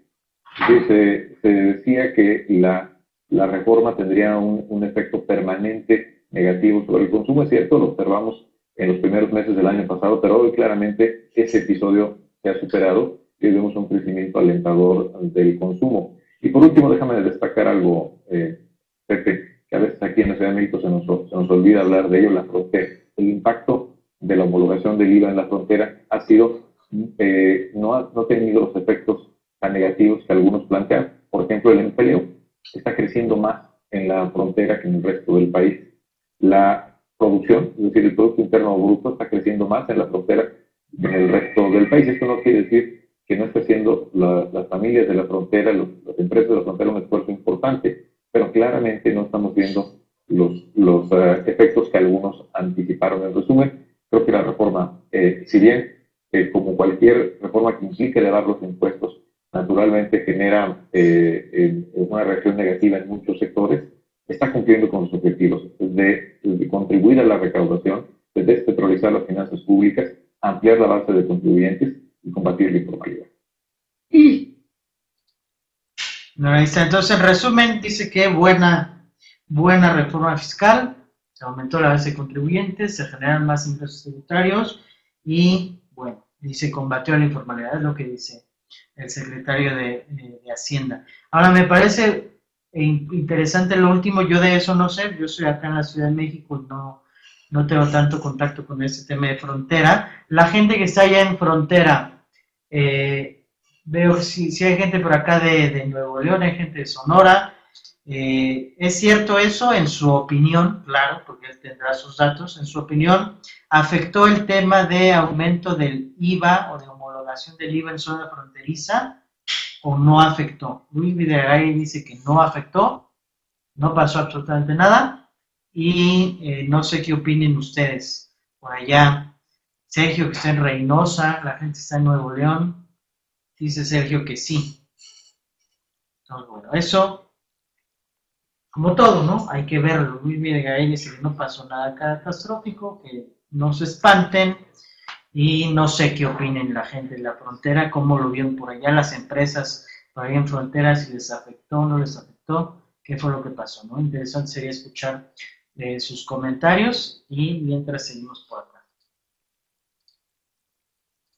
se, decía que la, la reforma tendría un, un, efecto permanente negativo sobre el consumo. Es cierto, lo observamos en los primeros meses del año pasado, pero hoy claramente ese episodio se ha superado y vemos un crecimiento alentador del consumo. Y por último, déjame destacar algo, eh, Pepe a veces aquí en la Ciudad de México se nos, se nos olvida hablar de ello, la frontera. El impacto de la homologación del IVA en la frontera ha sido, eh, no, ha, no tenido los efectos tan negativos que algunos plantean. Por ejemplo, el empleo está creciendo más en la frontera que en el resto del país. La producción, es decir, el Producto Interno Bruto está creciendo más en la frontera que en el resto del país. Esto no quiere decir que no esté haciendo las familias de la frontera, las empresas de la frontera un esfuerzo importante pero claramente no estamos viendo los, los uh, efectos que algunos anticiparon. En resumen, creo que la reforma, eh, si bien eh, como cualquier reforma que implique elevar los impuestos, naturalmente genera eh, una reacción negativa en muchos sectores, está cumpliendo con sus objetivos de, de contribuir a la recaudación, de despetrolizar las finanzas públicas, ampliar la base de contribuyentes y combatir la informalidad. Y entonces, en resumen, dice que buena, buena reforma fiscal, se aumentó la base de contribuyentes, se generan más ingresos tributarios y, bueno, dice combatió la informalidad, es lo que dice el secretario de, Hacienda. Ahora, me parece interesante lo último, yo de eso no sé, yo soy acá en la Ciudad de México, no, no tengo tanto contacto con ese tema de frontera. La gente que está allá en frontera, eh, veo si, si hay gente por acá de, de, Nuevo León, hay gente de Sonora. Eh, ¿Es cierto eso? En su opinión, claro, porque él tendrá sus datos, en su opinión, ¿afectó el tema de aumento del IVA o de homologación del IVA en zona fronteriza o no afectó? Luis Videgaray dice que no afectó, no pasó absolutamente nada y eh, no sé qué opinen ustedes por allá. Sergio, que está en Reynosa, la gente está en Nuevo León, Dice Sergio que sí. Entonces, bueno, eso, como todo, ¿no? Hay que verlo. Luis Videgaray dice que no pasó nada catastrófico, que no se espanten. Y no sé qué opinen la gente de la frontera, cómo lo vieron por allá las empresas por ahí en frontera, si les afectó o no les afectó, qué fue lo que pasó, ¿no? Interesante sería escuchar eh, sus comentarios y mientras seguimos por acá.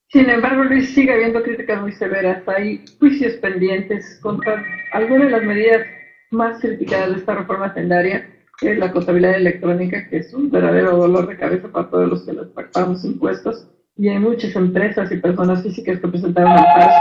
Sin embargo, Luis sigue habiendo críticas muy severas. Hay juicios pendientes contra algunas de las medidas más criticadas de esta reforma hacendaria, que es la contabilidad electrónica, que es un verdadero dolor de cabeza para todos los que les pagamos impuestos. Y hay muchas empresas y personas físicas que presentaron amparos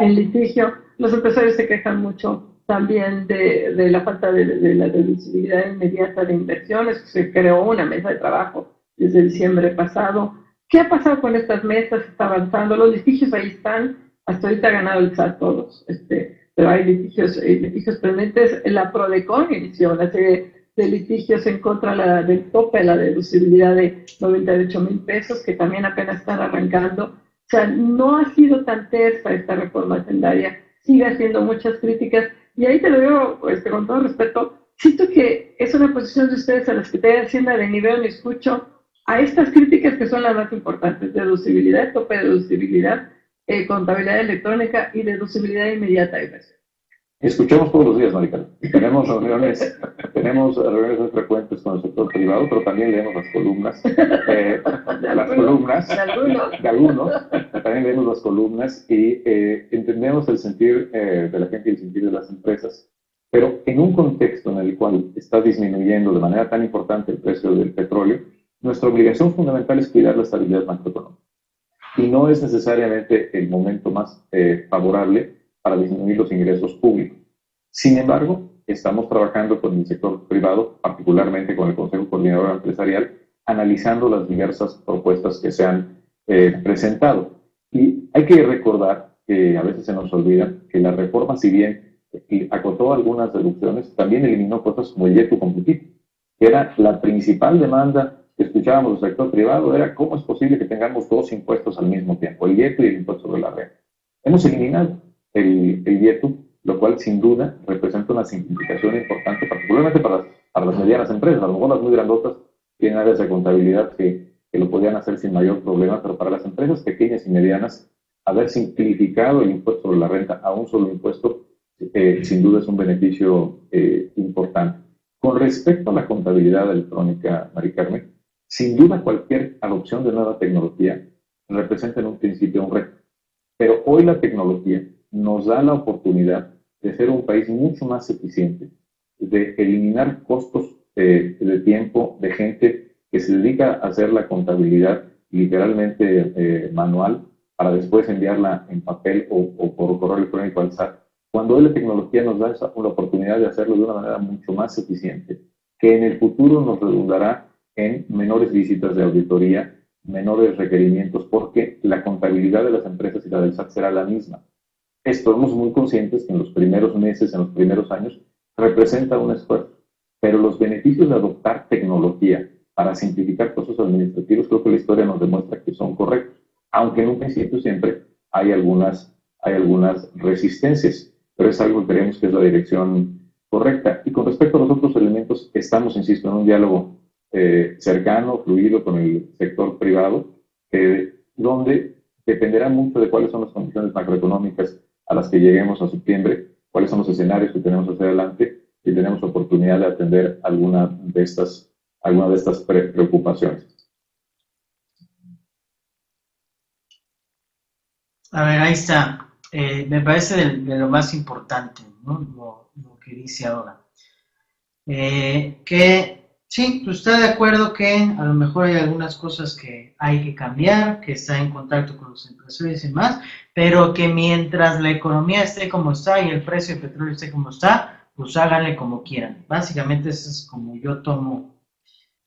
en litigio. Los empresarios se quejan mucho también de, de la falta de, de, la deducibilidad inmediata de inversiones. Se creó una mesa de trabajo desde diciembre pasado ¿Qué ha pasado con estas mesas? Está avanzando, los litigios ahí están, hasta ahorita ha ganado el SAT todos, este, pero hay litigios, eh, litigios pendientes. La PRODECON inició una serie de litigios en contra la, del tope, la deducibilidad de 98 mil pesos, que también apenas están arrancando. O sea, no ha sido tan tersa esta reforma hacendaria, sigue haciendo muchas críticas, y ahí te lo digo este, con todo respeto, siento que es una posición de ustedes a la que de Hacienda de nivel ni escucho, a estas críticas que son las más importantes, deducibilidad, tope de deducibilidad, eh, contabilidad electrónica y deducibilidad inmediata de inversión. Escuchamos todos los días, Maricarmen. Tenemos reuniones, *laughs* tenemos reuniones muy frecuentes con el sector privado, pero también leemos las columnas, eh, *laughs* las columnas de algunos. de algunos, también leemos las columnas y eh, entendemos el sentir eh, de la gente y el sentir de las empresas, pero en un contexto en el cual está disminuyendo de manera tan importante el precio del petróleo, nuestra obligación fundamental es cuidar la estabilidad macroeconómica. Y no es necesariamente el momento más favorable para disminuir los ingresos públicos. Sin embargo, estamos trabajando con el sector privado, particularmente con el Consejo Coordinador Empresarial, analizando las diversas propuestas que se han eh, presentado. Y hay que recordar que a veces se nos olvida que la reforma, si bien acotó algunas deducciones, también eliminó cosas como el yeto competitivo, que era la principal demanda escuchábamos del sector privado, era cómo es posible que tengamos dos impuestos al mismo tiempo, el yeto y el impuesto sobre la renta. Hemos eliminado el, el lo cual sin duda representa una simplificación importante, particularmente para, para las medianas empresas. A lo mejor las muy grandotas tienen áreas de contabilidad que, que lo podían hacer sin mayor problema, pero para las empresas pequeñas y medianas, haber simplificado el impuesto sobre la renta a un solo impuesto, eh, sin duda es un beneficio eh, importante. Con respecto a la contabilidad electrónica, Mari Carmen, sin duda cualquier adopción de nueva tecnología representa en un principio un reto. Pero hoy la tecnología nos da la oportunidad de ser un país mucho más eficiente, de eliminar costos de tiempo de gente que se dedica a hacer la contabilidad literalmente eh, manual para después enviarla en papel o, por correo electrónico al SAT. Cuando hoy la tecnología nos da esa, la oportunidad de hacerlo de una manera mucho más eficiente, que en el futuro nos redundará en menores visitas de auditoría, menores requerimientos, porque la contabilidad de las empresas y la del SAT será la misma estamos muy conscientes que en los primeros meses, en los primeros años, representa un esfuerzo, pero los beneficios de adoptar tecnología para simplificar procesos administrativos, creo que la historia nos demuestra que son correctos, aunque en un principio siempre hay algunas, hay algunas resistencias, pero es algo que creemos que es la dirección correcta. Y con respecto a los otros elementos, estamos, insisto, en un diálogo eh, cercano, fluido con el sector privado, donde dependerá mucho de cuáles son las condiciones macroeconómicas a las que lleguemos a septiembre, cuáles son los escenarios que tenemos hacia adelante y tenemos oportunidad de atender alguna de estas, alguna de estas preocupaciones. A ver, ahí está. Eh, me parece de, lo más importante, ¿no? lo, que dice ahora. Eh, que Sí, pues está de acuerdo que a lo mejor hay algunas cosas que hay que cambiar, que está en contacto con los empresarios y demás, pero que mientras la economía esté como está y el precio del petróleo esté como está, pues háganle como quieran. Básicamente eso es como yo tomo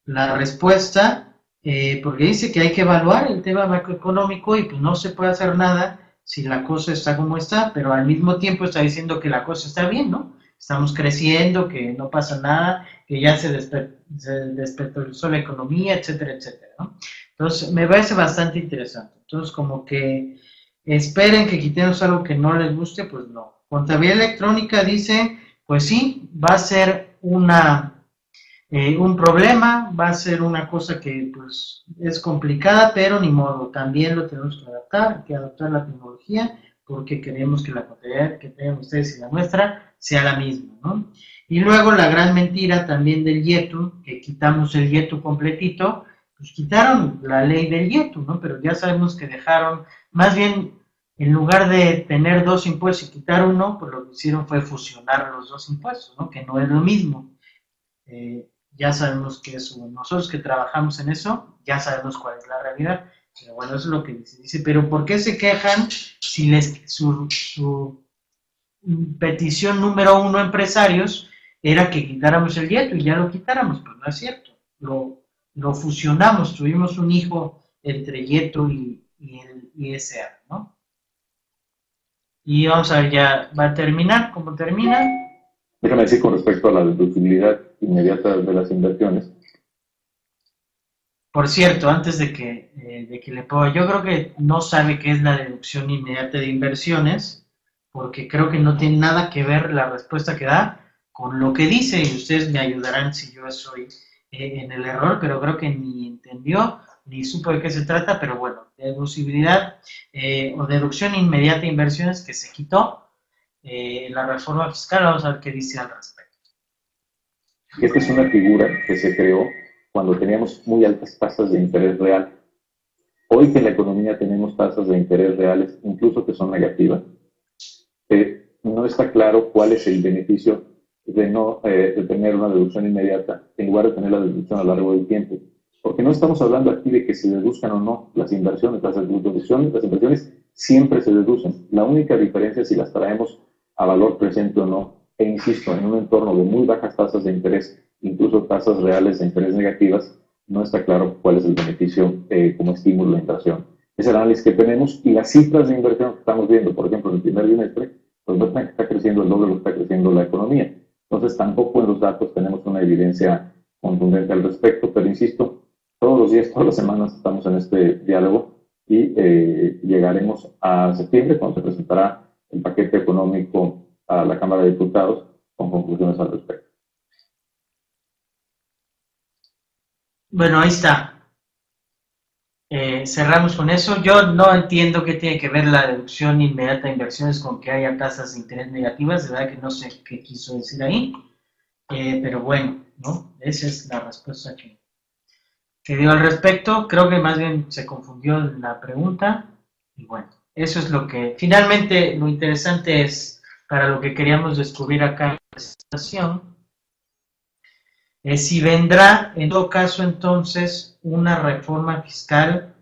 la respuesta, eh, porque dice que hay que evaluar el tema macroeconómico y pues no se puede hacer nada si la cosa está como está, pero al mismo tiempo está diciendo que la cosa está bien, ¿no? Estamos creciendo, que no pasa nada, que ya se, despetrolizó la economía, etcétera, etcétera. ¿no? Entonces, me parece bastante interesante. Entonces, como que esperen que quitemos algo que no les guste, pues no. Contabilidad electrónica dice, pues sí, va a ser una, eh, un problema, va a ser una cosa que pues es complicada, pero ni modo, también lo tenemos que adaptar, que adaptar la tecnología, porque queremos que la contabilidad que tengan ustedes y la nuestra sea la misma, ¿no? Y luego la gran mentira también del YETU, que quitamos el YETU completito, pues quitaron la ley del YETU, ¿no? Pero ya sabemos que dejaron, más bien, en lugar de tener dos impuestos y quitar uno, pues lo que hicieron fue fusionar los dos impuestos, ¿no? Que no es lo mismo. Eh, ya sabemos que eso, nosotros que trabajamos en eso, ya sabemos cuál es la realidad. Pero bueno, eso es lo que dice. Dice, pero ¿por qué se quejan si les, su, su petición número uno empresarios era que quitáramos el dieto y ya lo quitáramos, pues no es cierto. Lo, lo fusionamos, tuvimos un hijo entre Yeto y, el ISA, ¿no? Y vamos a ver, ya va a terminar, ¿cómo termina? Déjame decir con respecto a la deducibilidad inmediata de las inversiones. Por cierto, antes de que, eh, de que le ponga, yo creo que no sabe qué es la deducción inmediata de inversiones porque creo que no tiene nada que ver la respuesta que da con lo que dice y ustedes me ayudarán si yo soy eh, en el error, pero creo que ni entendió ni supo de qué se trata, pero bueno, deducibilidad eh, o deducción inmediata de inversiones que se quitó eh, la reforma fiscal, vamos a ver qué dice al respecto. Esta es una figura que se creó cuando teníamos muy altas tasas de interés real. Hoy que en la economía tenemos tasas de interés reales, incluso que son negativas, no está claro cuál es el beneficio de no eh, de tener una deducción inmediata en lugar de tener la deducción a lo largo del tiempo. Porque no estamos hablando aquí de que se deduzcan o no las inversiones, las deducciones, las inversiones siempre se deducen. La única diferencia es si las traemos a valor presente o no. E insisto, en un entorno de muy bajas tasas de interés, incluso tasas reales de interés negativas, no está claro cuál es el beneficio eh, como estímulo de inversión. Es el análisis que tenemos y las cifras de inversión que estamos viendo, por ejemplo, en el primer trimestre, pues no está creciendo el que está creciendo la economía. Entonces, tampoco en los datos tenemos una evidencia contundente al respecto, pero insisto, todos los días, todas las semanas estamos en este diálogo y eh, llegaremos a septiembre cuando se presentará el paquete económico a la Cámara de Diputados con conclusiones al respecto. Bueno, ahí está. Eh, cerramos con eso. Yo no entiendo qué tiene que ver la deducción inmediata de inversiones con que haya tasas de interés negativas. De verdad que no sé qué quiso decir ahí. Eh, pero bueno, ¿no? Esa es la respuesta que, que dio al respecto. Creo que más bien se confundió la pregunta. Y bueno. Eso es lo que, finalmente, lo interesante es, para lo que queríamos descubrir acá en la presentación, es si vendrá, en todo caso, entonces, una reforma fiscal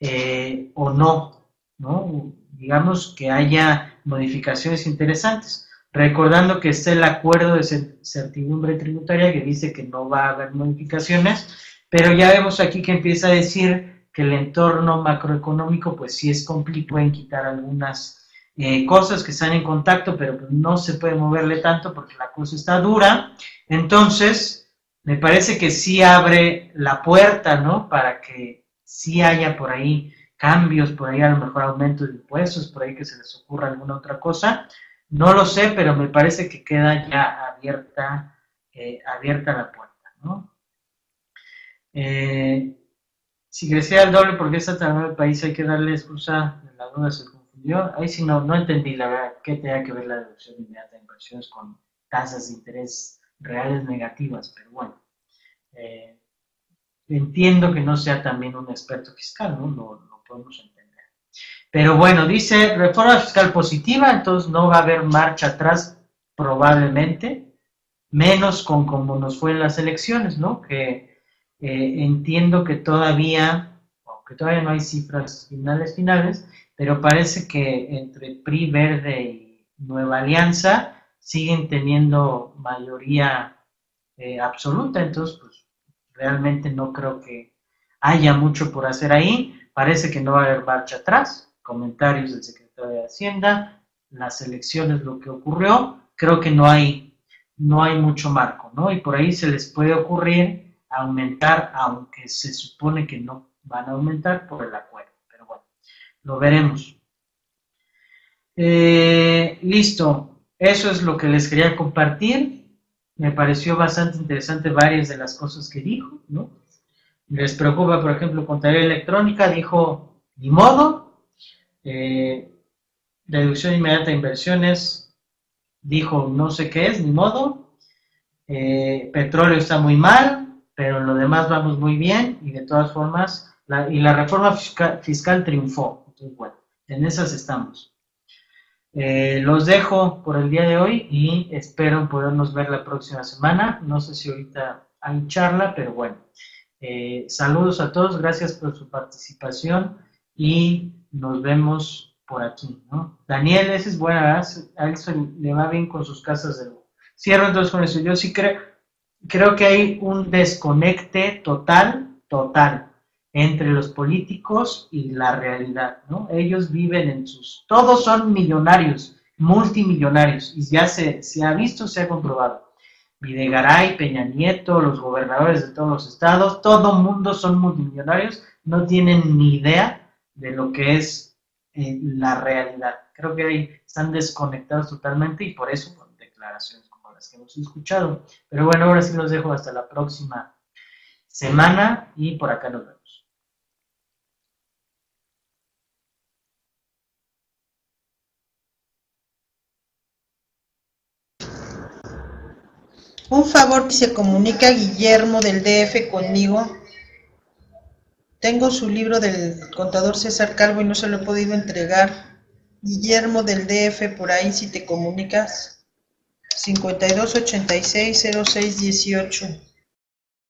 eh, o no. Digamos que haya modificaciones interesantes. Recordando que está el acuerdo de certidumbre tributaria que dice que no va a haber modificaciones, pero ya vemos aquí que empieza a decir que el entorno macroeconómico pues sí es complicado, pueden quitar algunas eh, cosas que están en contacto, pero no se puede moverle tanto porque la cosa está dura. Entonces, me parece que sí abre la puerta, ¿no? Para que sí haya por ahí cambios, por ahí a lo mejor aumento de impuestos, por ahí que se les ocurra alguna otra cosa. No lo sé, pero me parece que queda ya abierta, eh, abierta la puerta, ¿no? Eh, si crecía el doble, porque está tan el país? Hay que darle excusa. La duda se confundió. Ahí sí no, no entendí la verdad qué tenía que ver la deducción inmediata de inversiones con tasas de interés reales negativas, pero bueno. Eh, entiendo que no sea también un experto fiscal, ¿no? Lo, podemos entender. Pero bueno, dice reforma fiscal positiva, entonces no va a haber marcha atrás probablemente, menos con como nos fue en las elecciones, ¿no? Que eh, entiendo que todavía, aunque todavía no hay cifras finales finales, pero parece que entre PRI Verde y Nueva Alianza siguen teniendo mayoría eh, absoluta, entonces pues realmente no creo que haya mucho por hacer ahí, parece que no va a haber marcha atrás, comentarios del secretario de Hacienda, las elecciones, lo que ocurrió, creo que no hay, no hay mucho marco, ¿no? Y por ahí se les puede ocurrir aumentar, aunque se supone que no van a aumentar por el acuerdo. Pero bueno, lo veremos. Eh, listo, eso es lo que les quería compartir. Me pareció bastante interesante varias de las cosas que dijo, ¿no? Les preocupa, por ejemplo, contabilidad electrónica, dijo, ni modo. Eh, deducción inmediata de inversiones, dijo, no sé qué es, ni modo. Eh, petróleo está muy mal, pero en lo demás vamos muy bien y de todas formas, la, y la reforma fiscal, triunfó. Entonces, bueno, en esas estamos. Eh, los dejo por el día de hoy y espero podernos ver la próxima semana. No sé si ahorita hay charla, pero bueno. Eh, saludos a todos, gracias por su participación y nos vemos por aquí. ¿no? Daniel, ese es buena, a él le va bien con sus casas de lujo. Cierro entonces con eso. Yo sí creo, creo que hay un desconecte total, total, entre los políticos y la realidad, ¿no? Ellos viven en sus... Todos son millonarios, multimillonarios, y ya se, se ha visto, se ha comprobado. Videgaray, Peña Nieto, los gobernadores de todos los estados, todo mundo son multimillonarios, no tienen ni idea de lo que es eh, la realidad. Creo que ahí están desconectados totalmente y por eso, con declaraciones que hemos escuchado. Pero bueno, ahora sí los dejo hasta la próxima semana y por acá nos vemos. Un favor que se comunica Guillermo del DF conmigo. Tengo su libro del contador César Calvo y no se lo he podido entregar. Guillermo del DF, por ahí si te comunicas. 5286 0618.